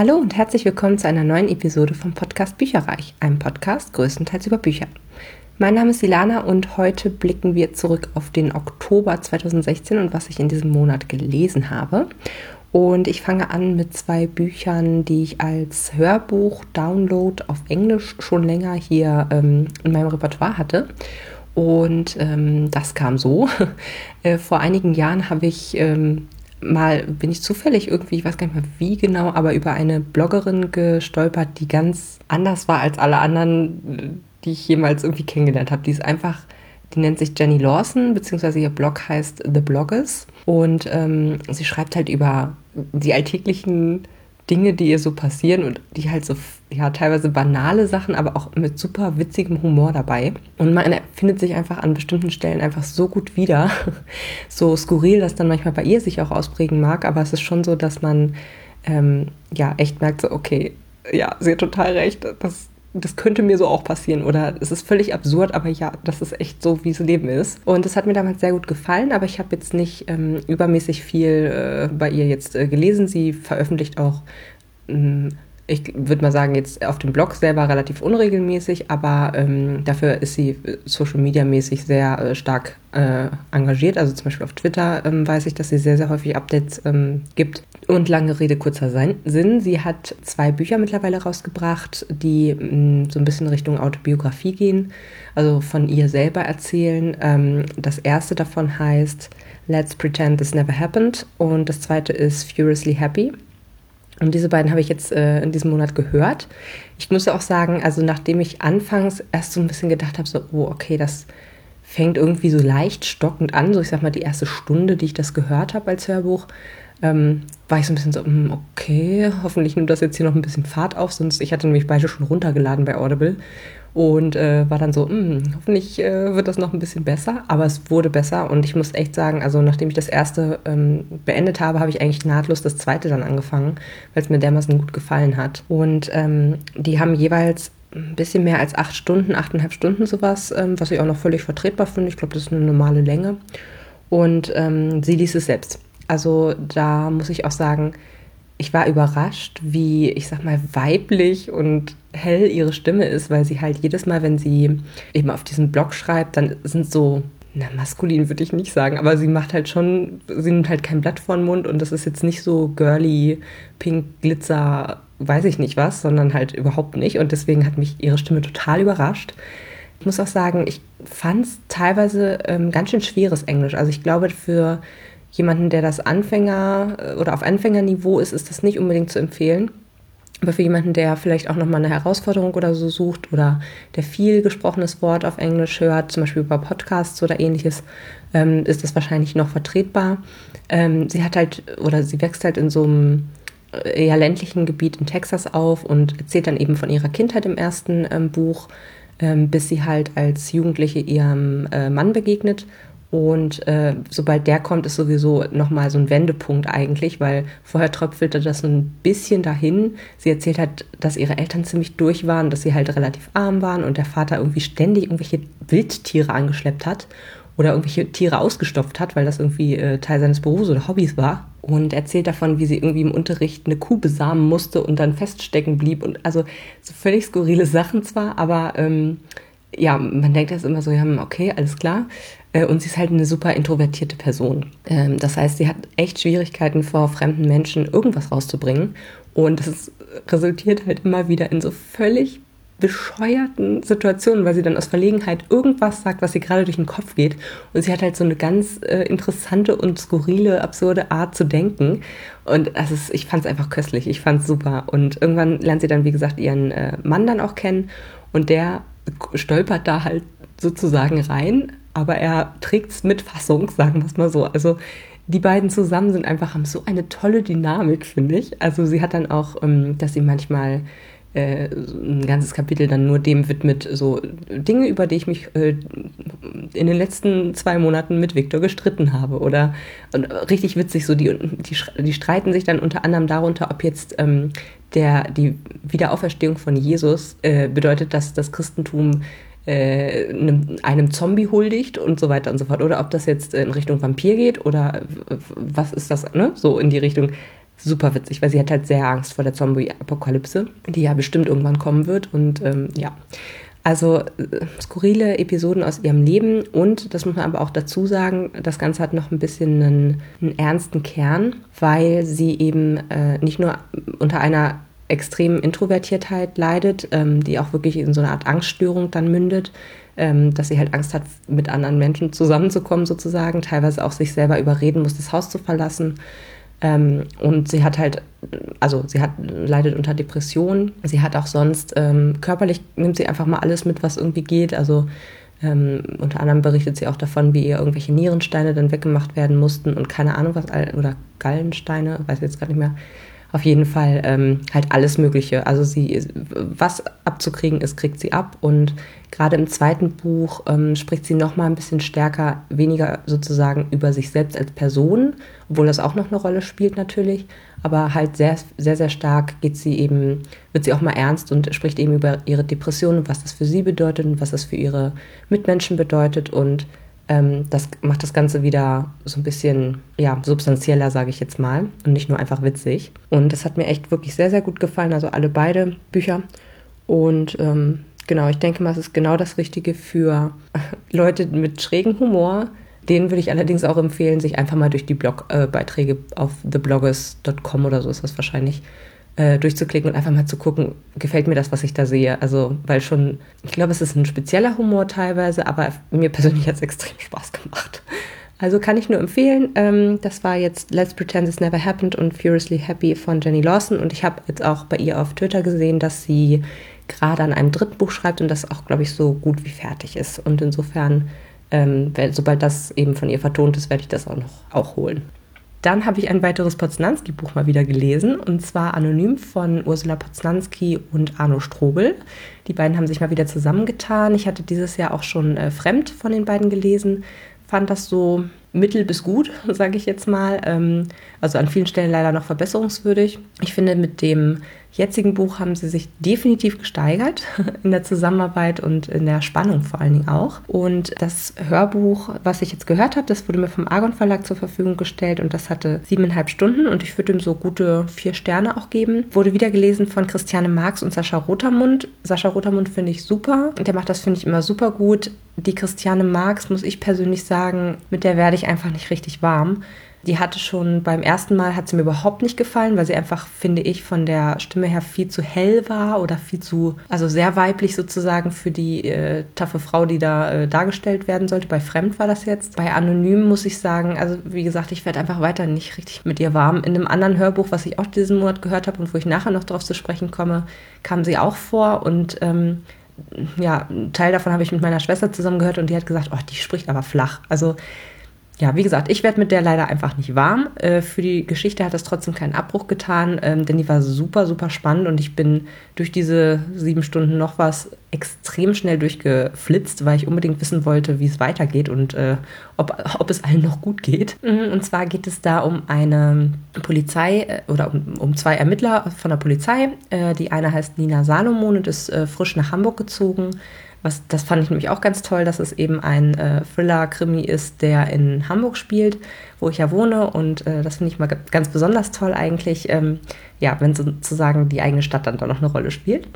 Hallo und herzlich willkommen zu einer neuen Episode vom Podcast Bücherreich, einem Podcast größtenteils über Bücher. Mein Name ist Ilana und heute blicken wir zurück auf den Oktober 2016 und was ich in diesem Monat gelesen habe. Und ich fange an mit zwei Büchern, die ich als Hörbuch-Download auf Englisch schon länger hier ähm, in meinem Repertoire hatte. Und ähm, das kam so. äh, vor einigen Jahren habe ich ähm, mal, bin ich zufällig irgendwie, ich weiß gar nicht mehr wie genau, aber über eine Bloggerin gestolpert, die ganz anders war als alle anderen, die ich jemals irgendwie kennengelernt habe. Die ist einfach die nennt sich Jenny Lawson, beziehungsweise ihr Blog heißt The Bloggers. Und ähm, sie schreibt halt über die alltäglichen Dinge, die ihr so passieren und die halt so, ja, teilweise banale Sachen, aber auch mit super witzigem Humor dabei. Und man findet sich einfach an bestimmten Stellen einfach so gut wieder. so skurril, dass dann manchmal bei ihr sich auch ausprägen mag, aber es ist schon so, dass man ähm, ja echt merkt, so, okay, ja, sie hat total recht. Das, das könnte mir so auch passieren oder es ist völlig absurd, aber ja, das ist echt so, wie es Leben ist. Und das hat mir damals sehr gut gefallen, aber ich habe jetzt nicht ähm, übermäßig viel äh, bei ihr jetzt äh, gelesen. Sie veröffentlicht auch ähm, ich würde mal sagen, jetzt auf dem Blog selber relativ unregelmäßig, aber ähm, dafür ist sie äh, Social Media mäßig sehr äh, stark äh, engagiert. Also zum Beispiel auf Twitter ähm, weiß ich, dass sie sehr, sehr häufig Updates ähm, gibt. Und lange Rede, kurzer Sinn. Sie hat zwei Bücher mittlerweile rausgebracht, die mh, mm, so ein bisschen Richtung Autobiografie gehen, also von ihr selber erzählen. Ähm, das erste davon heißt Let's Pretend This Never Happened und das zweite ist Furiously Happy. Und diese beiden habe ich jetzt äh, in diesem Monat gehört. Ich muss auch sagen, also nachdem ich anfangs erst so ein bisschen gedacht habe, so, oh, okay, das fängt irgendwie so leicht stockend an, so ich sag mal die erste Stunde, die ich das gehört habe als Hörbuch, ähm, war ich so ein bisschen so, hm, okay, hoffentlich nimmt das jetzt hier noch ein bisschen Fahrt auf, sonst ich hatte nämlich beide schon runtergeladen bei Audible und äh, war dann so, mh, hm, hoffentlich äh, wird das noch ein bisschen besser, aber es wurde besser und ich muss echt sagen, also nachdem ich das erste ähm, beendet habe, habe ich eigentlich nahtlos das zweite dann angefangen, weil es mir dermaßen gut gefallen hat. Und ähm, die haben jeweils ein bisschen mehr als acht Stunden, achteinhalb Stunden sowas, ähm, was ich auch noch völlig vertretbar finde. Ich glaube, das ist eine normale Länge. Und ähm, sie liest es selbst. Also da muss ich auch sagen, ich war überrascht, wie, ich sag mal, weiblich und hell ihre Stimme ist, weil sie halt jedes Mal, wenn sie eben auf diesem Blog schreibt, dann sind so, na, maskulin würde ich nicht sagen, aber sie macht halt schon, sie nimmt halt kein Blatt vor den Mund und das ist jetzt nicht so girly, pink, glitzer, weiß ich nicht was, sondern halt überhaupt nicht und deswegen hat mich ihre Stimme total überrascht. Ich muss auch sagen, ich fand es teilweise ähm, ganz schön schweres Englisch. Also ich glaube, für jemanden, der das Anfänger äh, oder auf Anfängerniveau ist, ist das nicht unbedingt zu empfehlen. Aber für jemanden, der vielleicht auch nochmal eine Herausforderung oder so sucht oder der viel gesprochenes Wort auf Englisch hört, zum Beispiel über Podcasts oder ähnliches, ähm, ist das wahrscheinlich noch vertretbar. Ähm, sie hat halt oder sie wächst halt in so einem äh, eher ländlichen Gebiet in Texas auf und erzählt dann eben von ihrer Kindheit im ersten ähm, Buch, ähm, bis sie halt als Jugendliche ihrem äh, Mann begegnet und äh, sobald der kommt, ist sowieso nochmal so ein Wendepunkt eigentlich, weil vorher tröpfelte das so ein bisschen dahin. Sie erzählt hat, dass ihre Eltern ziemlich durch waren, dass sie halt relativ arm waren und der Vater irgendwie ständig irgendwelche Wildtiere angeschleppt hat oder irgendwelche Tiere ausgestopft hat, weil das irgendwie äh, Teil seines Berufs oder Hobbys war. Und erzählt davon, wie sie irgendwie im Unterricht eine Kuh besamen musste und dann feststecken blieb. Und also so völlig skurrile Sachen zwar, aber ähm, ja, man denkt das immer so, ja, okay, alles klar. Äh, und sie ist halt eine super introvertierte Person. Ähm, das heißt, sie hat echt Schwierigkeiten vor fremden Menschen irgendwas rauszubringen. Und es resultiert halt immer wieder in so völlig bescheuerten Situationen, weil sie dann aus Verlegenheit irgendwas sagt, was ihr gerade durch den Kopf geht. Und sie hat halt so eine ganz äh, interessante und skurrile, absurde Art zu denken. Und das ist, ich fand es einfach köstlich. Ich fand es super. Und irgendwann lernt sie dann, wie gesagt, ihren äh, Mann dann auch kennen. Und der stolpert da halt sozusagen rein, aber er trägt es mit Fassung, sagen wir es mal so. Also die beiden zusammen sind einfach, haben so eine tolle Dynamik, finde ich. Also sie hat dann auch, ähm, dass sie manchmal äh, ein ganzes Kapitel dann nur dem widmet, so Dinge, über die ich mich äh, in den letzten zwei Monaten mit Viktor gestritten habe. Oder und richtig witzig, so die, die, die streiten sich dann unter anderem darunter, ob jetzt ähm, der, die Wiederauferstehung von Jesus äh, bedeutet, dass das Christentum äh, einem, einem, Zombie huldigt und so weiter und so fort. Oder ob das jetzt in Richtung Vampir geht oder was ist das, ne? So in die Richtung super witzig, weil sie hat halt sehr Angst vor der Zombie-Apokalypse, die ja bestimmt irgendwann kommen wird. Und ähm, ja, also äh, skurrile Episoden aus ihrem Leben und, das muss man aber auch dazu sagen, das Ganze hat noch ein bisschen einen, einen ernsten Kern, weil sie eben äh, nicht nur unter einer extremen Introvertiertheit leidet, ähm, die auch wirklich in so eine Art Angststörung dann mündet, ähm, dass sie halt Angst hat, mit anderen Menschen zusammenzukommen sozusagen, teilweise auch sich selber überreden muss, das Haus zu verlassen. Ähm, und sie hat halt, also sie hat, leidet unter Depressionen. Sie hat auch sonst, ähm, körperlich nimmt sie einfach mal alles mit, was irgendwie geht. Also ähm, unter anderem berichtet sie auch davon, wie ihr irgendwelche Nierensteine dann weggemacht werden mussten und keine Ahnung was, oder Gallensteine, weiß jetzt gar nicht mehr auf jeden Fall ähm, halt alles Mögliche. Also sie, was abzukriegen ist, kriegt sie ab. Und gerade im zweiten Buch ähm, spricht sie noch mal ein bisschen stärker, weniger sozusagen über sich selbst als Person, obwohl das auch noch eine Rolle spielt natürlich. Aber halt sehr, sehr, sehr stark geht sie eben, wird sie auch mal ernst und spricht eben über ihre Depression und was das für sie bedeutet und was das für ihre Mitmenschen bedeutet und ähm, das macht das Ganze wieder so ein bisschen ja, substanzieller, sage ich jetzt mal, und nicht nur einfach witzig. Und das hat mir echt wirklich sehr, sehr gut gefallen, also alle beide Bücher. Und ähm, genau, ich denke mal, es ist genau das Richtige für Leute mit schrägem Humor. Denen würde ich allerdings auch empfehlen, sich einfach mal durch die Blogbeiträge äh, auf thebloggers.com oder so ist das wahrscheinlich äh, durchzuklicken und einfach mal zu gucken, gefällt mir das, was ich da sehe. Also, weil schon, ich glaube, es ist ein spezieller Humor teilweise, aber mir persönlich hat es extrem Spaß gemacht. Also kann ich nur empfehlen. Ähm, das war jetzt Let's Pretend This Never Happened und Furiously Happy von Jenny Lawson. Und ich habe jetzt auch bei ihr auf Twitter gesehen, dass sie gerade an einem dritten Buch schreibt und das auch, glaube ich, so gut wie fertig ist. Und insofern, ähm, sobald das eben von ihr vertont ist, werde ich das auch noch auch holen. Dann habe ich ein weiteres Poznanski-Buch mal wieder gelesen, und zwar Anonym von Ursula Poznanski und Arno Strobel. Die beiden haben sich mal wieder zusammengetan. Ich hatte dieses Jahr auch schon äh, Fremd von den beiden gelesen, fand das so mittel bis gut, sage ich jetzt mal. Ähm, also an vielen Stellen leider noch verbesserungswürdig. Ich finde, mit dem jetzigen Buch haben sie sich definitiv gesteigert in der Zusammenarbeit und in der Spannung vor allen Dingen auch. Und das Hörbuch, was ich jetzt gehört habe, das wurde mir vom Argon Verlag zur Verfügung gestellt und das hatte siebeneinhalb Stunden und ich würde ihm so gute vier Sterne auch geben. Wurde wieder gelesen von Christiane Marx und Sascha Rotermund. Sascha Rotermund finde ich super. Der macht das, finde ich, immer super gut. Die Christiane Marx, muss ich persönlich sagen, mit der werde ich einfach nicht richtig warm. Die hatte schon beim ersten Mal, hat sie mir überhaupt nicht gefallen, weil sie einfach, finde ich, von der Stimme her viel zu hell war oder viel zu, also sehr weiblich sozusagen für die äh, taffe Frau, die da äh, dargestellt werden sollte. Bei Fremd war das jetzt. Bei Anonym muss ich sagen, also wie gesagt, ich werde einfach weiter nicht richtig mit ihr warm. In einem anderen Hörbuch, was ich auch diesen Monat gehört habe und wo ich nachher noch darauf zu sprechen komme, kam sie auch vor und ähm, ja, einen Teil davon habe ich mit meiner Schwester zusammen gehört und die hat gesagt, oh, die spricht aber flach. Also ja, wie gesagt, ich werde mit der leider einfach nicht warm. Äh, für die Geschichte hat das trotzdem keinen Abbruch getan, ähm, denn die war super, super spannend und ich bin durch diese sieben Stunden noch was extrem schnell durchgeflitzt, weil ich unbedingt wissen wollte, wie es weitergeht und äh, ob, ob es allen noch gut geht. Mhm, und zwar geht es da um eine Polizei äh, oder um, um zwei Ermittler von der Polizei. Äh, die eine heißt Nina Salomon und ist äh, frisch nach Hamburg gezogen was, das fand ich nämlich auch ganz toll, dass es eben ein äh, Thriller-Krimi ist, der in Hamburg spielt, wo ich ja wohne. Und äh, das finde ich mal ganz besonders toll eigentlich, ähm, ja, wenn sozusagen die eigene Stadt dann da noch eine Rolle spielt.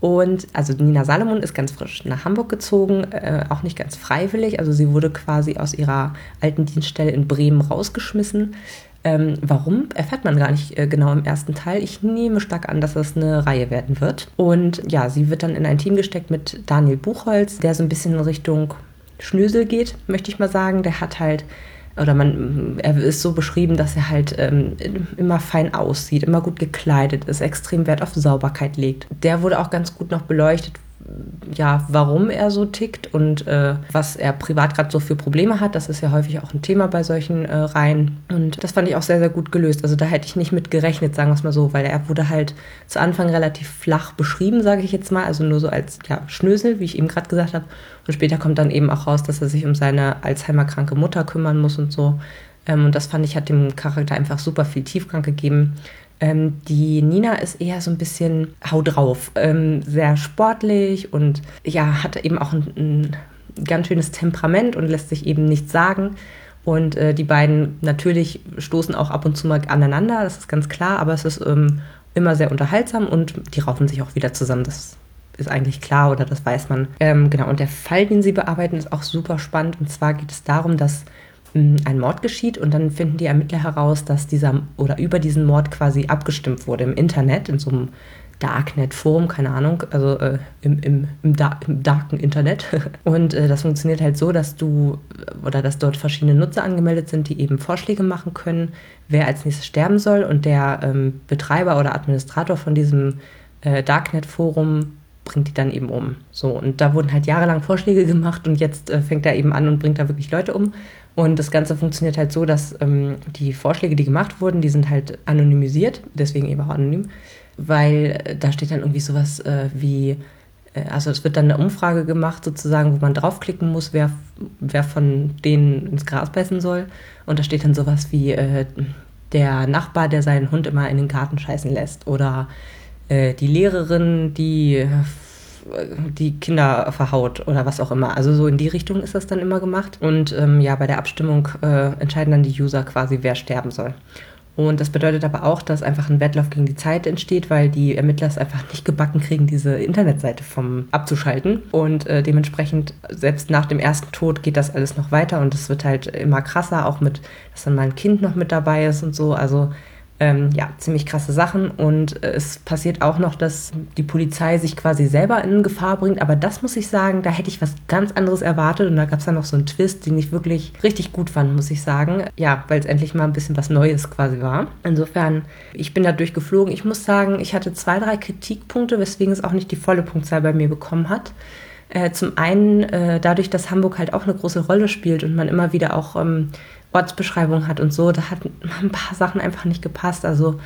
Und also Nina Salomon ist ganz frisch nach Hamburg gezogen, äh, auch nicht ganz freiwillig. Also sie wurde quasi aus ihrer alten Dienststelle in Bremen rausgeschmissen. Ähm, warum, erfährt man gar nicht äh, genau im ersten Teil. Ich nehme stark an, dass es eine Reihe werden wird. Und ja, sie wird dann in ein Team gesteckt mit Daniel Buchholz, der so ein bisschen in Richtung Schnösel geht, möchte ich mal sagen. Der hat halt oder man, er ist so beschrieben, dass er halt ähm, immer fein aussieht, immer gut gekleidet ist, extrem Wert auf Sauberkeit legt. Der wurde auch ganz gut noch beleuchtet, ja, warum er so tickt und äh, was er privat gerade so für Probleme hat. Das ist ja häufig auch ein Thema bei solchen äh, Reihen. Und das fand ich auch sehr, sehr gut gelöst. Also da hätte ich nicht mit gerechnet, sagen wir es mal so, weil er wurde halt zu Anfang relativ flach beschrieben, sage ich jetzt mal. Also nur so als ja, Schnösel, wie ich eben gerade gesagt habe. Und später kommt dann eben auch raus, dass er sich um seine Alzheimer-kranke Mutter kümmern muss und so. Ähm, und das fand ich, hat dem Charakter einfach super viel Tiefgang gegeben. Ähm, die Nina ist eher so ein bisschen hau drauf, ähm, sehr sportlich und ja, hat eben auch ein, ein ganz schönes Temperament und lässt sich eben nichts sagen. Und äh, die beiden natürlich stoßen auch ab und zu mal aneinander, das ist ganz klar, aber es ist ähm, immer sehr unterhaltsam und die raufen sich auch wieder zusammen. Das ist eigentlich klar oder das weiß man. Ähm, genau, und der Fall, den sie bearbeiten, ist auch super spannend. Und zwar geht es darum, dass ein Mord geschieht und dann finden die Ermittler heraus, dass dieser oder über diesen Mord quasi abgestimmt wurde im Internet, in so einem Darknet-Forum, keine Ahnung, also äh, im, im, im, Dar im, darken Internet. Und äh, das funktioniert halt so, dass du oder dass dort verschiedene Nutzer angemeldet sind, die eben Vorschläge machen können, wer als nächstes sterben soll. Und der ähm, Betreiber oder Administrator von diesem äh, Darknet-Forum bringt die dann eben um. So, und da wurden halt jahrelang Vorschläge gemacht und jetzt äh, fängt er eben an und bringt da wirklich Leute um. Und das Ganze funktioniert halt so, dass ähm, die Vorschläge, die gemacht wurden, die sind halt anonymisiert, deswegen eben auch anonym weil äh, da steht dann irgendwie sowas äh, wie, äh, also es wird dann eine Umfrage gemacht sozusagen, wo man draufklicken muss, wer, wer von denen ins Gras beißen soll. Und da steht dann sowas wie äh, der Nachbar, der seinen Hund immer in den Garten scheißen lässt oder äh, die Lehrerin, die die Kinder verhaut oder was auch immer. Also so in die Richtung ist das dann immer gemacht. Und ähm, ja, bei der Abstimmung äh, entscheiden dann die User quasi, wer sterben soll. Und das bedeutet aber auch, dass einfach ein Wettlauf gegen die Zeit entsteht, weil die Ermittler es einfach nicht gebacken kriegen, diese Internetseite vom abzuschalten. Und äh, dementsprechend, selbst nach dem ersten Tod geht das alles noch weiter und es wird halt immer krasser, auch mit, dass dann mal ein Kind noch mit dabei ist und so. Also ähm, ja, ziemlich krasse Sachen. Und äh, es passiert auch noch, dass die Polizei sich quasi selber in Gefahr bringt. Aber das muss ich sagen, da hätte ich was ganz anderes erwartet. Und da gab es dann noch so einen Twist, den ich wirklich richtig gut fand, muss ich sagen. Ja, weil es endlich mal ein bisschen was Neues quasi war. Insofern, ich bin da durchgeflogen. Ich muss sagen, ich hatte zwei, drei Kritikpunkte, weswegen es auch nicht die volle Punktzahl bei mir bekommen hat. Äh, zum einen äh, dadurch, dass Hamburg halt auch eine große Rolle spielt und man immer wieder auch ähm, Ortsbeschreibung hat und so, da hat ein paar Sachen einfach nicht gepasst. Also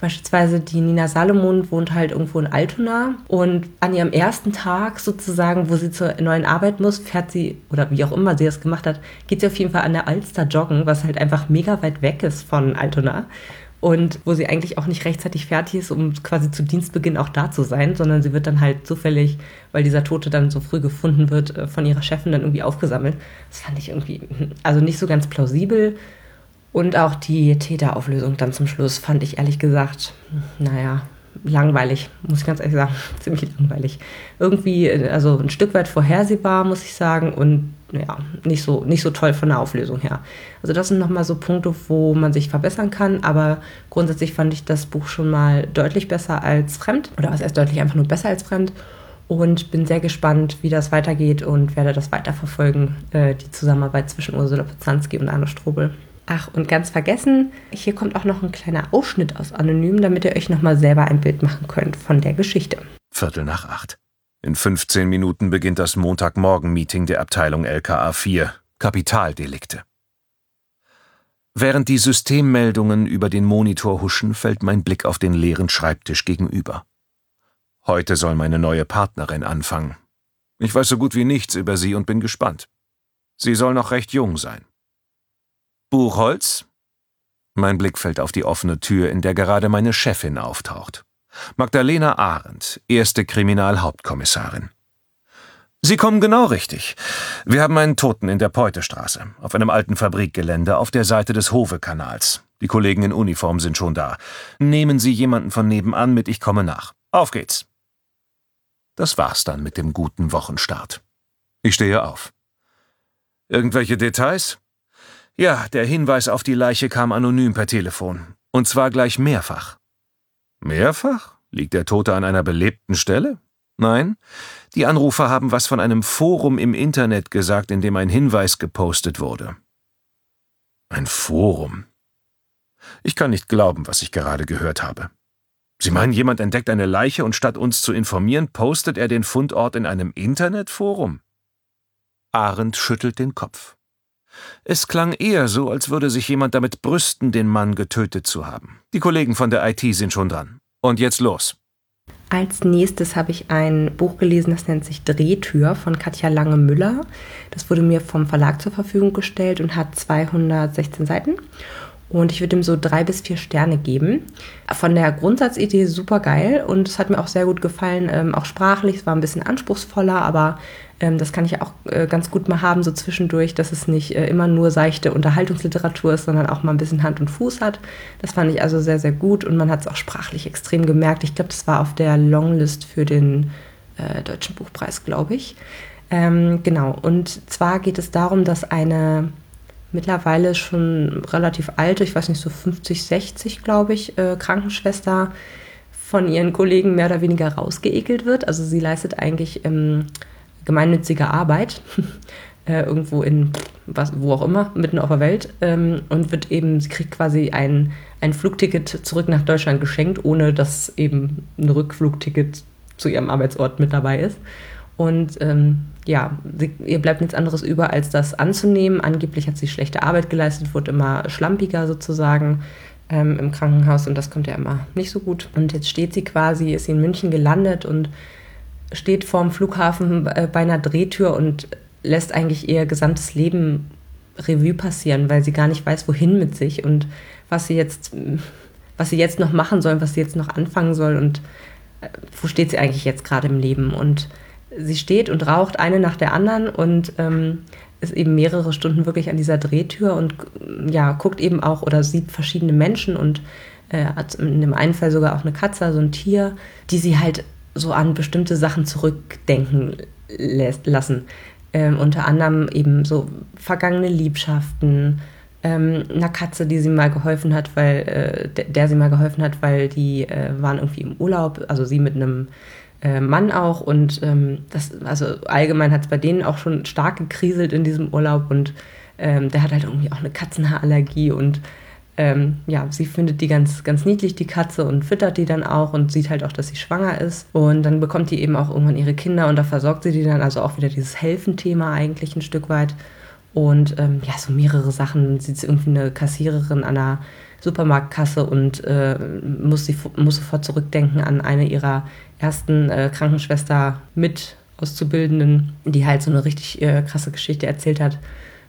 beispielsweise die Nina Salomon wohnt halt irgendwo in Altona und an ihrem ersten Tag sozusagen, wo sie zur neuen Arbeit muss, fährt sie, oder wie auch immer sie das gemacht hat, geht sie auf jeden Fall an der Alster joggen, was halt einfach mega weit weg ist von Altona und wo sie eigentlich auch nicht rechtzeitig fertig ist, um quasi zu Dienstbeginn auch da zu sein, sondern sie wird dann halt zufällig, weil dieser Tote dann so früh gefunden wird, äh, von ihrer Chefin dann irgendwie aufgesammelt. Das fand ich irgendwie, also nicht so ganz plausibel. Und auch die Täterauflösung dann zum Schluss fand ich ehrlich gesagt, naja, langweilig, muss ich ganz ehrlich sagen, ziemlich langweilig. Irgendwie, äh, also ein Stück weit vorhersehbar, muss ich sagen, und ja, nicht so, nicht so toll von der Auflösung her. Also das sind nochmal so Punkte, wo man sich verbessern kann, aber grundsätzlich fand ich das Buch schon mal deutlich besser als Fremd oder was erst deutlich einfach nur besser als Fremd und bin sehr gespannt, wie das weitergeht und werde das weiterverfolgen, äh, die Zusammenarbeit zwischen Ursula Pozanski und Arno Strobel. Ach, und ganz vergessen, hier kommt auch noch ein kleiner Ausschnitt aus Anonym, damit ihr euch nochmal selber ein Bild machen könnt von der Geschichte. Viertel nach acht. In 15 Minuten beginnt das Montagmorgen-Meeting der Abteilung LKA 4, Kapitaldelikte. Während die Systemmeldungen über den Monitor huschen, fällt mein Blick auf den leeren Schreibtisch gegenüber. Heute soll meine neue Partnerin anfangen. Ich weiß so gut wie nichts über sie und bin gespannt. Sie soll noch recht jung sein. Buchholz? Mein Blick fällt auf die offene Tür, in der gerade meine Chefin auftaucht. Magdalena Arendt, erste Kriminalhauptkommissarin. Sie kommen genau richtig. Wir haben einen Toten in der Peutestraße, auf einem alten Fabrikgelände auf der Seite des Hovekanals. Die Kollegen in Uniform sind schon da. Nehmen Sie jemanden von nebenan mit, ich komme nach. Auf geht's. Das war's dann mit dem guten Wochenstart. Ich stehe auf. Irgendwelche Details? Ja, der Hinweis auf die Leiche kam anonym per Telefon. Und zwar gleich mehrfach. Mehrfach? Liegt der Tote an einer belebten Stelle? Nein, die Anrufer haben was von einem Forum im Internet gesagt, in dem ein Hinweis gepostet wurde. Ein Forum. Ich kann nicht glauben, was ich gerade gehört habe. Sie meinen, jemand entdeckt eine Leiche und statt uns zu informieren, postet er den Fundort in einem Internetforum? Arendt schüttelt den Kopf. Es klang eher so, als würde sich jemand damit brüsten, den Mann getötet zu haben. Die Kollegen von der IT sind schon dran. Und jetzt los. Als nächstes habe ich ein Buch gelesen, das nennt sich Drehtür von Katja Lange-Müller. Das wurde mir vom Verlag zur Verfügung gestellt und hat 216 Seiten. Und ich würde ihm so drei bis vier Sterne geben. Von der Grundsatzidee super geil und es hat mir auch sehr gut gefallen, ähm, auch sprachlich. Es war ein bisschen anspruchsvoller, aber ähm, das kann ich auch äh, ganz gut mal haben, so zwischendurch, dass es nicht äh, immer nur seichte Unterhaltungsliteratur ist, sondern auch mal ein bisschen Hand und Fuß hat. Das fand ich also sehr, sehr gut und man hat es auch sprachlich extrem gemerkt. Ich glaube, das war auf der Longlist für den äh, Deutschen Buchpreis, glaube ich. Ähm, genau, und zwar geht es darum, dass eine mittlerweile schon relativ alte, ich weiß nicht, so 50, 60, glaube ich, äh, Krankenschwester von ihren Kollegen mehr oder weniger rausgeekelt wird. Also sie leistet eigentlich ähm, gemeinnützige Arbeit. äh, irgendwo in was, wo auch immer, mitten auf der Welt, ähm, und wird eben, sie kriegt quasi ein, ein Flugticket zurück nach Deutschland geschenkt, ohne dass eben ein Rückflugticket zu ihrem Arbeitsort mit dabei ist. Und ähm, ja, sie, ihr bleibt nichts anderes über, als das anzunehmen. Angeblich hat sie schlechte Arbeit geleistet, wurde immer schlampiger sozusagen ähm, im Krankenhaus und das kommt ja immer nicht so gut. Und jetzt steht sie quasi, ist sie in München gelandet und steht vorm Flughafen äh, bei einer Drehtür und lässt eigentlich ihr gesamtes Leben Revue passieren, weil sie gar nicht weiß, wohin mit sich und was sie jetzt, was sie jetzt noch machen soll, was sie jetzt noch anfangen soll und äh, wo steht sie eigentlich jetzt gerade im Leben und sie steht und raucht eine nach der anderen und ähm, ist eben mehrere Stunden wirklich an dieser Drehtür und ja, guckt eben auch oder sieht verschiedene Menschen und äh, hat in dem einen Fall sogar auch eine Katze, also ein Tier, die sie halt so an bestimmte Sachen zurückdenken lässt, lassen. Ähm, unter anderem eben so vergangene Liebschaften, ähm, einer Katze, die sie mal geholfen hat, weil äh, der, sie mal geholfen hat, weil die äh, waren irgendwie im Urlaub, also sie mit einem äh, Mann auch und ähm, das, also allgemein hat es bei denen auch schon stark gekriselt in diesem Urlaub und ähm, der hat halt irgendwie auch eine Katzenhaarallergie und ähm, ja, sie findet die ganz, ganz niedlich, die Katze, und füttert die dann auch und sieht halt auch, dass sie schwanger ist. Und dann bekommt die eben auch irgendwann ihre Kinder und da versorgt sie die dann, also auch wieder dieses Helfen-Thema eigentlich ein Stück weit. Und ähm, ja, so mehrere Sachen. Sie ist irgendwie eine Kassiererin an einer Supermarktkasse und äh, muss, sie, muss sofort zurückdenken an eine ihrer ersten äh, Krankenschwester mit Auszubildenden, die halt so eine richtig äh, krasse Geschichte erzählt hat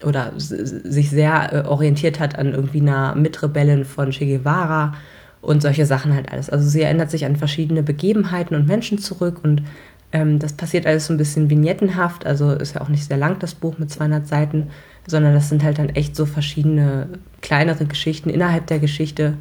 oder sich sehr äh, orientiert hat an irgendwie einer Mitrebellin von Che Guevara und solche Sachen halt alles. Also sie erinnert sich an verschiedene Begebenheiten und Menschen zurück und ähm, das passiert alles so ein bisschen vignettenhaft, also ist ja auch nicht sehr lang das Buch mit 200 Seiten, sondern das sind halt dann echt so verschiedene kleinere Geschichten innerhalb der Geschichte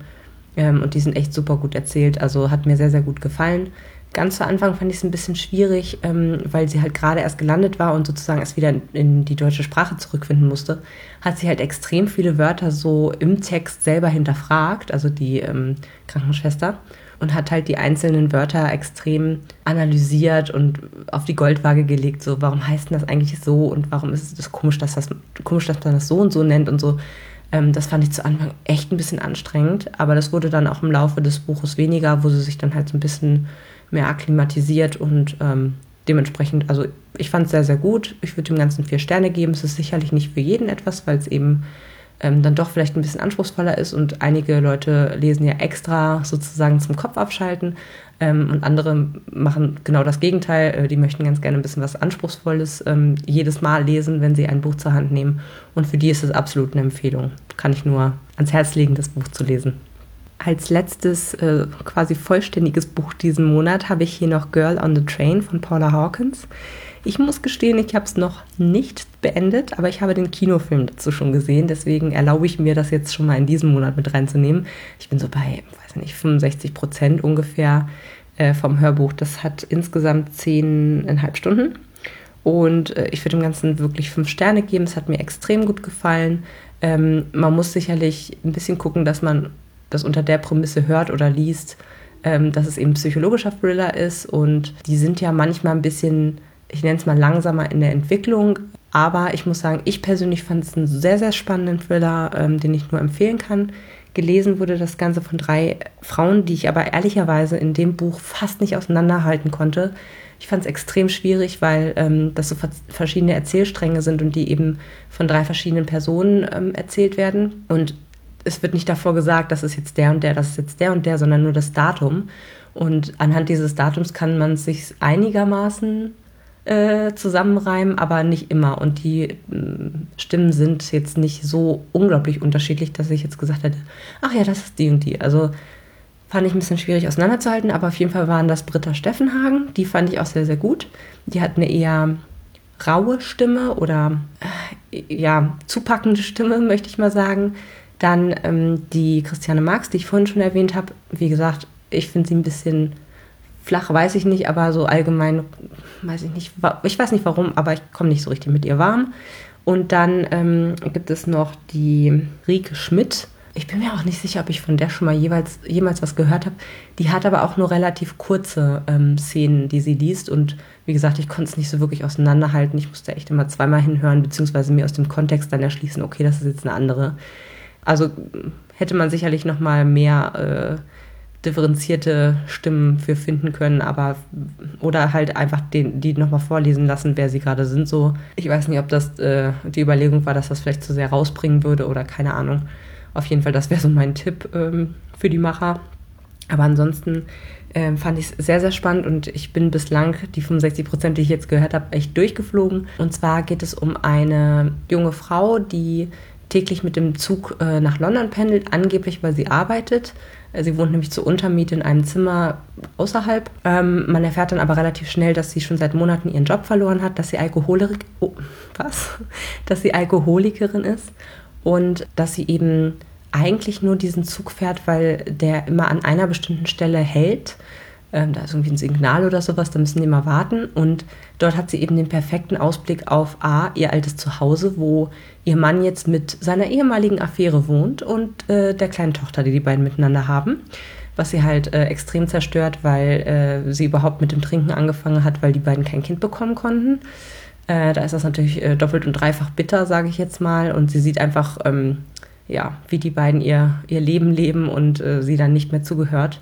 ähm, und die sind echt super gut erzählt, also hat mir sehr, sehr gut gefallen. Ganz zu Anfang fand ich es ein bisschen schwierig, ähm, weil sie halt gerade erst gelandet war und sozusagen erst wieder in, in, die deutsche Sprache zurückfinden musste, hat sie halt extrem viele Wörter so im Text selber hinterfragt, also die ähm, Krankenschwester, und hat halt die einzelnen Wörter extrem analysiert und auf die Goldwaage gelegt, so warum heißt denn das eigentlich so und warum ist es komisch, dass das komisch, dass man das so und so nennt und so. Ähm, das fand ich zu Anfang echt ein bisschen anstrengend, aber das wurde dann auch im Laufe des Buches weniger, wo sie sich dann halt so ein bisschen mehr akklimatisiert und ähm, dementsprechend, also ich fand es sehr, sehr gut. Ich würde dem Ganzen vier Sterne geben. Es ist sicherlich nicht für jeden etwas, weil es eben ähm, dann doch vielleicht ein bisschen anspruchsvoller ist und einige Leute lesen ja extra sozusagen zum Kopf abschalten ähm, und andere machen genau das Gegenteil. Äh, die möchten ganz gerne ein bisschen was Anspruchsvolles ähm, jedes Mal lesen, wenn sie ein Buch zur Hand nehmen. Und für die ist es absolut eine Empfehlung. Kann ich nur ans Herz legen, das Buch zu lesen. Als letztes äh, quasi vollständiges Buch diesen Monat habe ich hier noch Girl on the Train von Paula Hawkins. Ich muss gestehen, ich habe es noch nicht beendet, aber ich habe den Kinofilm dazu schon gesehen. Deswegen erlaube ich mir, das jetzt schon mal in diesem Monat mit reinzunehmen. Ich bin so bei, weiß nicht, 65 Prozent ungefähr äh, vom Hörbuch. Das hat insgesamt zehneinhalb Stunden. Und äh, ich würde dem Ganzen wirklich fünf Sterne geben. Es hat mir extrem gut gefallen. Ähm, man muss sicherlich ein bisschen gucken, dass man das unter der Prämisse hört oder liest, ähm, dass es eben psychologischer Thriller ist und die sind ja manchmal ein bisschen, ich nenne es mal langsamer in der Entwicklung. Aber ich muss sagen, ich persönlich fand es einen sehr, sehr spannenden Thriller, ähm, den ich nur empfehlen kann. Gelesen wurde das Ganze von drei Frauen, die ich aber ehrlicherweise in dem Buch fast nicht auseinanderhalten konnte. Ich fand es extrem schwierig, weil ähm, das so verschiedene Erzählstränge sind und die eben von drei verschiedenen Personen ähm, erzählt werden. Und es wird nicht davor gesagt, das ist jetzt der und der, das ist jetzt der und der, sondern nur das Datum. Und anhand dieses Datums kann man sich einigermaßen äh, zusammenreimen, aber nicht immer. Und die äh, Stimmen sind jetzt nicht so unglaublich unterschiedlich, dass ich jetzt gesagt hätte, ach ja, das ist die und die. Also fand ich ein bisschen schwierig auseinanderzuhalten, aber auf jeden Fall waren das Britta Steffenhagen. Die fand ich auch sehr, sehr gut. Die hat eine eher raue Stimme oder äh, ja, zupackende Stimme, möchte ich mal sagen. Dann ähm, die Christiane Marx, die ich vorhin schon erwähnt habe. Wie gesagt, ich finde sie ein bisschen flach, weiß ich nicht, aber so allgemein, weiß ich nicht, ich weiß nicht warum, aber ich komme nicht so richtig mit ihr warm. Und dann ähm, gibt es noch die Rike Schmidt. Ich bin mir auch nicht sicher, ob ich von der schon mal jeweils, jemals was gehört habe. Die hat aber auch nur relativ kurze ähm, Szenen, die sie liest. Und wie gesagt, ich konnte es nicht so wirklich auseinanderhalten. Ich musste echt immer zweimal hinhören, beziehungsweise mir aus dem Kontext dann erschließen, okay, das ist jetzt eine andere. Also hätte man sicherlich noch mal mehr äh, differenzierte Stimmen für finden können, aber oder halt einfach den, die nochmal vorlesen lassen, wer sie gerade sind. So, ich weiß nicht, ob das äh, die Überlegung war, dass das vielleicht zu sehr rausbringen würde oder keine Ahnung. Auf jeden Fall, das wäre so mein Tipp ähm, für die Macher. Aber ansonsten ähm, fand ich es sehr, sehr spannend und ich bin bislang die 65 Prozent, die ich jetzt gehört habe, echt durchgeflogen. Und zwar geht es um eine junge Frau, die täglich mit dem Zug äh, nach London pendelt, angeblich, weil sie arbeitet. Äh, sie wohnt nämlich zur Untermiete in einem Zimmer außerhalb. Ähm, man erfährt dann aber relativ schnell, dass sie schon seit Monaten ihren Job verloren hat, dass sie Alkoholik oh, was? dass sie Alkoholikerin ist und dass sie eben eigentlich nur diesen Zug fährt, weil der immer an einer bestimmten Stelle hält ähm, da ist irgendwie ein Signal oder sowas, da müssen die mal warten. Und dort hat sie eben den perfekten Ausblick auf A, ihr altes Zuhause, wo ihr Mann jetzt mit seiner ehemaligen Affäre wohnt und äh, der kleinen Tochter, die die beiden miteinander haben. Was sie halt äh, extrem zerstört, weil äh, sie überhaupt mit dem Trinken angefangen hat, weil die beiden kein Kind bekommen konnten. Äh, da ist das natürlich äh, doppelt und dreifach bitter, sage ich jetzt mal. Und sie sieht einfach, ähm, ja, wie die beiden ihr, ihr Leben leben und äh, sie dann nicht mehr zugehört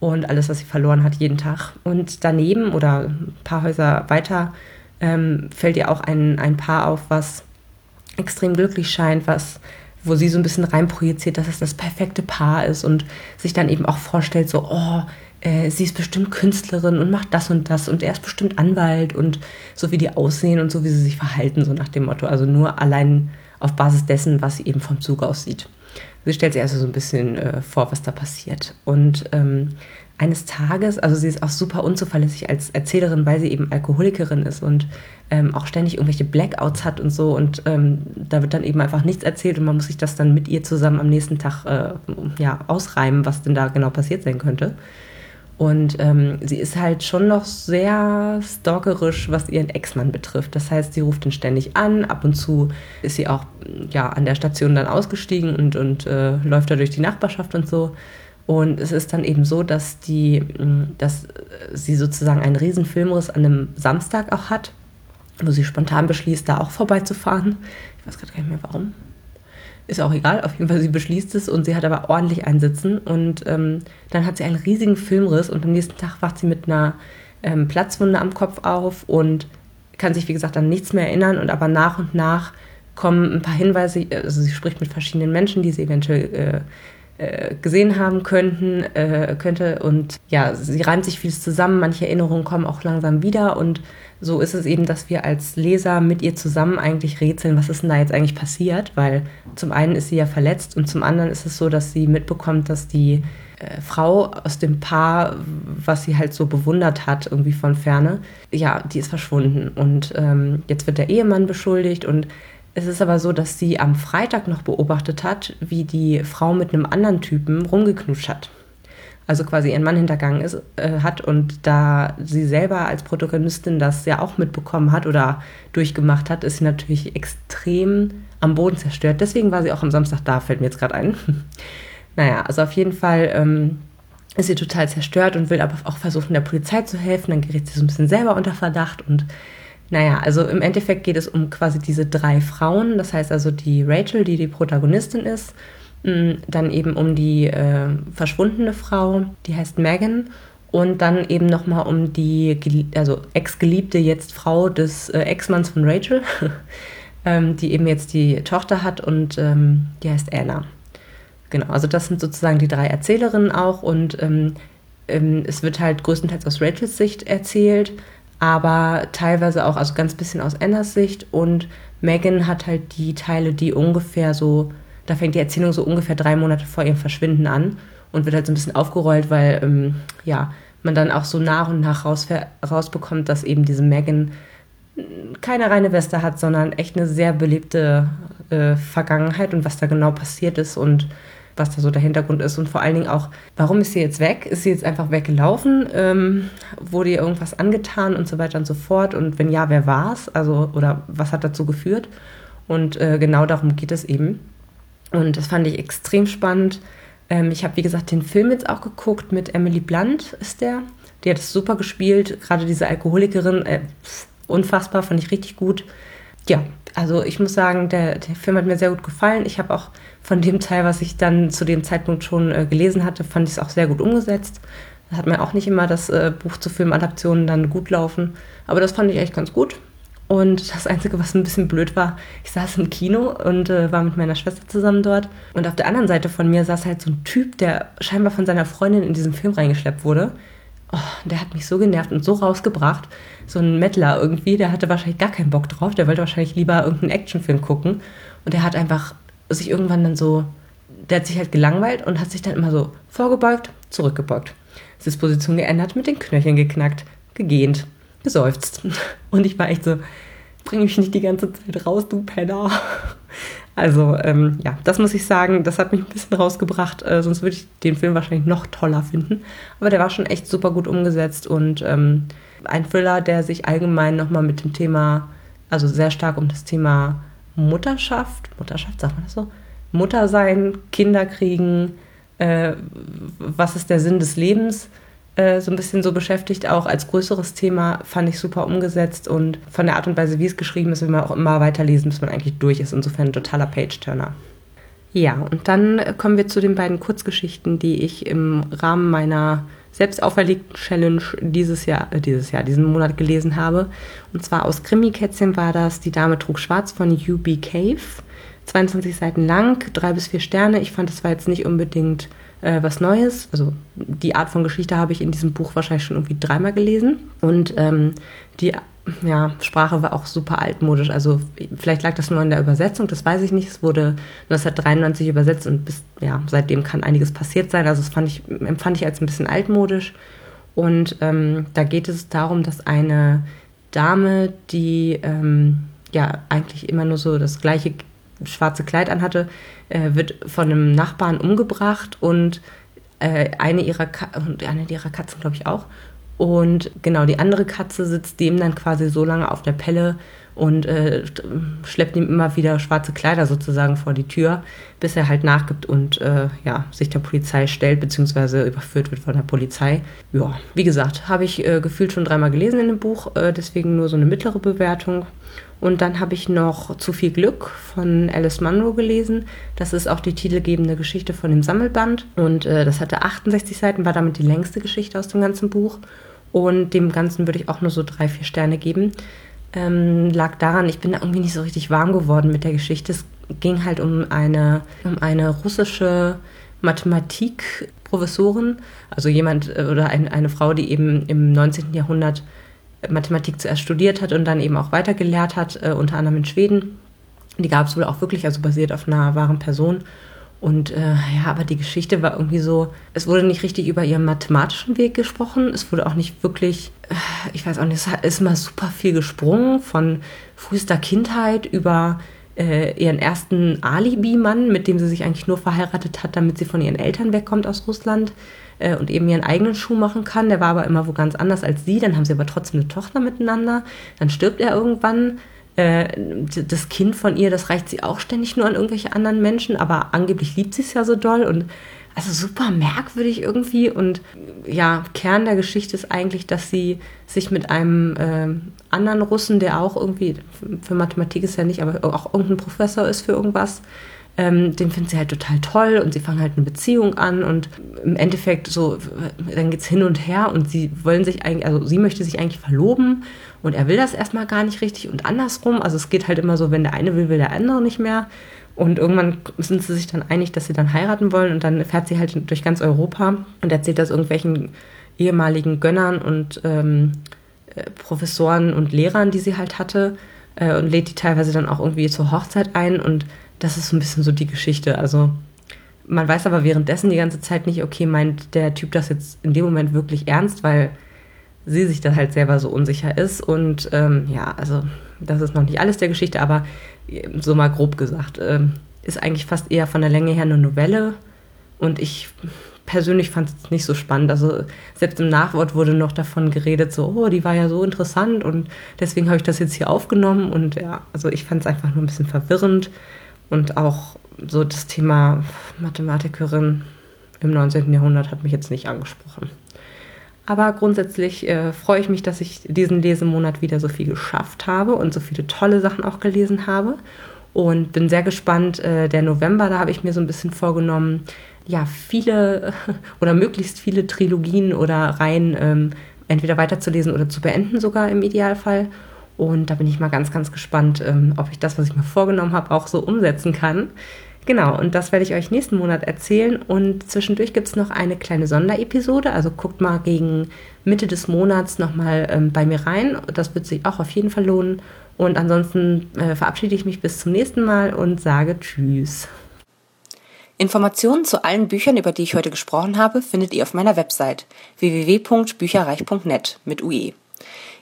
und alles, was sie verloren hat, jeden Tag. Und daneben oder ein paar Häuser weiter ähm, fällt ihr auch ein, ein Paar auf, was extrem glücklich scheint, was wo sie so ein bisschen reinprojiziert, dass es das perfekte Paar ist und sich dann eben auch vorstellt, so, oh, äh, sie ist bestimmt Künstlerin und macht das und das und er ist bestimmt Anwalt und so wie die aussehen und so wie sie sich verhalten, so nach dem Motto. Also nur allein auf Basis dessen, was sie eben vom Zug aussieht. Sie stellt sich also so ein bisschen äh, vor, was da passiert. Und ähm, eines Tages, also sie ist auch super unzuverlässig als Erzählerin, weil sie eben Alkoholikerin ist und ähm, auch ständig irgendwelche Blackouts hat und so. Und ähm, da wird dann eben einfach nichts erzählt und man muss sich das dann mit ihr zusammen am nächsten Tag äh, ja, ausreimen, was denn da genau passiert sein könnte. Und ähm, sie ist halt schon noch sehr stalkerisch, was ihren Ex-Mann betrifft. Das heißt, sie ruft ihn ständig an. Ab und zu ist sie auch ja, an der Station dann ausgestiegen und, und äh, läuft da durch die Nachbarschaft und so. Und es ist dann eben so, dass, die, dass sie sozusagen einen riesen Filmriss an einem Samstag auch hat, wo sie spontan beschließt, da auch vorbeizufahren. Ich weiß gerade gar nicht mehr warum ist auch egal, auf jeden Fall, sie beschließt es und sie hat aber ordentlich einsitzen und ähm, dann hat sie einen riesigen Filmriss und am nächsten Tag wacht sie mit einer ähm, Platzwunde am Kopf auf und kann sich, wie gesagt, an nichts mehr erinnern und aber nach und nach kommen ein paar Hinweise, also sie spricht mit verschiedenen Menschen, die sie eventuell äh, äh, gesehen haben könnten, äh, könnte und ja, sie reimt sich vieles zusammen, manche Erinnerungen kommen auch langsam wieder und so ist es eben, dass wir als Leser mit ihr zusammen eigentlich rätseln, was ist denn da jetzt eigentlich passiert, weil zum einen ist sie ja verletzt und zum anderen ist es so, dass sie mitbekommt, dass die äh, Frau aus dem Paar, was sie halt so bewundert hat, irgendwie von ferne, ja, die ist verschwunden. Und ähm, jetzt wird der Ehemann beschuldigt und es ist aber so, dass sie am Freitag noch beobachtet hat, wie die Frau mit einem anderen Typen rumgeknutscht hat also quasi ihren Mann hintergangen ist, äh, hat und da sie selber als Protagonistin das ja auch mitbekommen hat oder durchgemacht hat, ist sie natürlich extrem am Boden zerstört. Deswegen war sie auch am Samstag da, fällt mir jetzt gerade ein. naja, also auf jeden Fall ähm, ist sie total zerstört und will aber auch versuchen, der Polizei zu helfen. Dann gerät sie so ein bisschen selber unter Verdacht und naja, also im Endeffekt geht es um quasi diese drei Frauen. Das heißt also die Rachel, die die Protagonistin ist dann eben um die äh, verschwundene Frau, die heißt Megan. Und dann eben nochmal um die also Ex-Geliebte, jetzt Frau des äh, Ex-Manns von Rachel, ähm, die eben jetzt die Tochter hat und ähm, die heißt Anna. Genau, also das sind sozusagen die drei Erzählerinnen auch und ähm, ähm es wird halt größtenteils aus Rachels Sicht erzählt, aber teilweise auch, also ganz bisschen aus Annas Sicht und Megan hat halt die Teile, die ungefähr so, da fängt die Erzählung so ungefähr drei Monate vor ihrem Verschwinden an und wird halt so ein bisschen aufgerollt, weil ähm, ja, man dann auch so nach und nach raus, rausbekommt, dass eben diese Megan keine reine Weste hat, sondern echt eine sehr belebte äh, Vergangenheit und was da genau passiert ist und was da so der Hintergrund ist und vor allen Dingen auch, warum ist sie jetzt weg? Ist sie jetzt einfach weggelaufen? Ähm, wurde ihr irgendwas angetan und so weiter und so fort? Und wenn ja, wer war es? Also, oder was hat dazu geführt? Und äh, genau darum geht es eben. Und das fand ich extrem spannend. Ähm, ich habe, wie gesagt, den Film jetzt auch geguckt mit Emily Blunt, ist der. Die hat es super gespielt. Gerade diese Alkoholikerin, äh, unfassbar, fand ich richtig gut. Ja, also ich muss sagen, der, der Film hat mir sehr gut gefallen. Ich habe auch von dem Teil, was ich dann zu dem Zeitpunkt schon äh, gelesen hatte, fand ich es auch sehr gut umgesetzt. Da hat man auch nicht immer das äh, Buch zu Filmadaptionen dann gut laufen. Aber das fand ich echt ganz gut. Und das Einzige, was ein bisschen blöd war, ich saß im Kino und äh, war mit meiner Schwester zusammen dort. Und auf der anderen Seite von mir saß halt so ein Typ, der scheinbar von seiner Freundin in diesen Film reingeschleppt wurde. Oh, der hat mich so genervt und so rausgebracht. So ein Mettler irgendwie, der hatte wahrscheinlich gar keinen Bock drauf. Der wollte wahrscheinlich lieber irgendeinen Actionfilm gucken. Und der hat einfach sich irgendwann dann so, der hat sich halt gelangweilt und hat sich dann immer so vorgebeugt, zurückgebeugt. Sitzposition geändert, mit den Knöcheln geknackt, gegähnt geseufzt. Und ich war echt so, bring mich nicht die ganze Zeit raus, du Penner. Also, ähm, ja, das muss ich sagen, das hat mich ein bisschen rausgebracht, äh, sonst würde ich den Film wahrscheinlich noch toller finden. Aber der war schon echt super gut umgesetzt und ähm, ein Thriller, der sich allgemein nochmal mit dem Thema, also sehr stark um das Thema Mutterschaft, Mutterschaft, sagt man das so? Mutter sein, Kinder kriegen, äh, was ist der Sinn des Lebens? Äh, so ein bisschen so beschäftigt, auch als größeres Thema, fand ich super umgesetzt und von der Art und Weise, wie es geschrieben ist, will man auch immer weiterlesen, bis man eigentlich durch ist. Insofern ein totaler Page-Turner. Ja, und dann kommen wir zu den beiden Kurzgeschichten, die ich im Rahmen meiner selbst auferlegten Challenge dieses Jahr, äh, dieses Jahr, diesen Monat gelesen habe. Und zwar aus Krimi-Kätzchen war das Die Dame trug schwarz von UB Cave. 22 Seiten lang, drei bis vier Sterne. Ich fand, das war jetzt nicht unbedingt äh, was Neues. Also die Art von Geschichte habe ich in diesem Buch wahrscheinlich schon irgendwie dreimal gelesen. Und ähm, die ja, Sprache war auch super altmodisch. Also vielleicht lag das nur an der Übersetzung, das weiß ich nicht. Es wurde 1993 übersetzt und bis, ja, seitdem kann einiges passiert sein. Also das fand ich, empfand ich als ein bisschen altmodisch. Und ähm, da geht es darum, dass eine Dame, die ähm, ja eigentlich immer nur so das gleiche schwarze Kleid anhatte, äh, wird von einem Nachbarn umgebracht und äh, eine, ihrer eine ihrer Katzen, glaube ich, auch. Und genau, die andere Katze sitzt dem dann quasi so lange auf der Pelle und äh, schleppt ihm immer wieder schwarze Kleider sozusagen vor die Tür, bis er halt nachgibt und äh, ja, sich der Polizei stellt, beziehungsweise überführt wird von der Polizei. Ja, wie gesagt, habe ich äh, gefühlt schon dreimal gelesen in dem Buch, äh, deswegen nur so eine mittlere Bewertung. Und dann habe ich noch Zu viel Glück von Alice Munro gelesen. Das ist auch die titelgebende Geschichte von dem Sammelband. Und äh, das hatte 68 Seiten, war damit die längste Geschichte aus dem ganzen Buch. Und dem Ganzen würde ich auch nur so drei, vier Sterne geben. Ähm, lag daran, ich bin da irgendwie nicht so richtig warm geworden mit der Geschichte. Es ging halt um eine, um eine russische Mathematikprofessorin, also jemand äh, oder ein, eine Frau, die eben im 19. Jahrhundert Mathematik zuerst studiert hat und dann eben auch weitergelehrt hat, äh, unter anderem in Schweden. Die gab es wohl auch wirklich, also basiert auf einer wahren Person. Und äh, ja, aber die Geschichte war irgendwie so, es wurde nicht richtig über ihren mathematischen Weg gesprochen. Es wurde auch nicht wirklich, äh, ich weiß auch nicht, es ist mal super viel gesprungen von frühester Kindheit über äh, ihren ersten Alibi-Mann, mit dem sie sich eigentlich nur verheiratet hat, damit sie von ihren Eltern wegkommt aus Russland äh, und eben ihren eigenen Schuh machen kann. Der war aber immer wo ganz anders als sie. Dann haben sie aber trotzdem eine Tochter miteinander. Dann stirbt er irgendwann. Äh, das Kind von ihr, das reicht sie auch ständig nur an irgendwelche anderen Menschen, aber angeblich liebt sie es ja so doll und also super merkwürdig irgendwie. Und ja, Kern der Geschichte ist eigentlich, dass sie sich mit einem äh, anderen Russen, der auch irgendwie, für Mathematik ist ja nicht, aber auch irgendein Professor ist für irgendwas, ähm, den findet sie halt total toll und sie fangen halt eine Beziehung an und im Endeffekt so, dann geht's hin und her und sie wollen sich eigentlich, also sie möchte sich eigentlich verloben und er will das erstmal gar nicht richtig und andersrum. Also es geht halt immer so, wenn der eine will, will der andere nicht mehr. Und irgendwann sind sie sich dann einig, dass sie dann heiraten wollen und dann fährt sie halt durch ganz Europa und erzählt das irgendwelchen ehemaligen Gönnern und ähm, äh, Professoren und Lehrern, die sie halt hatte äh, und lädt die teilweise dann auch irgendwie zur Hochzeit ein und das ist so ein bisschen so die Geschichte. Also man weiß aber währenddessen die ganze Zeit nicht, okay, meint der Typ das jetzt in dem Moment wirklich ernst, weil sie sich da halt selber so unsicher ist. Und ähm, ja, also das ist noch nicht alles der Geschichte, aber äh, so mal grob gesagt, ähm, ist eigentlich fast eher von der Länge her eine Novelle. Und ich persönlich fand es nicht so spannend. Also selbst im Nachwort wurde noch davon geredet, so, oh, die war ja so interessant und deswegen habe ich das jetzt hier aufgenommen. Und ja, also ich fand es einfach nur ein bisschen verwirrend. Und auch so das Thema Mathematikerin im 19. Jahrhundert hat mich jetzt nicht angesprochen. Aber grundsätzlich äh, freue ich mich, dass ich diesen Lesemonat wieder so viel geschafft habe und so viele tolle Sachen auch gelesen habe. Und bin sehr gespannt. Äh, der November, da habe ich mir so ein bisschen vorgenommen, ja, viele oder möglichst viele Trilogien oder Reihen ähm, entweder weiterzulesen oder zu beenden, sogar im Idealfall. Und da bin ich mal ganz, ganz gespannt, ähm, ob ich das, was ich mir vorgenommen habe, auch so umsetzen kann. Genau, und das werde ich euch nächsten Monat erzählen. Und zwischendurch gibt es noch eine kleine Sonderepisode. Also guckt mal gegen Mitte des Monats nochmal ähm, bei mir rein. Das wird sich auch auf jeden Fall lohnen. Und ansonsten äh, verabschiede ich mich bis zum nächsten Mal und sage Tschüss. Informationen zu allen Büchern, über die ich heute gesprochen habe, findet ihr auf meiner Website www.bücherreich.net mit UE.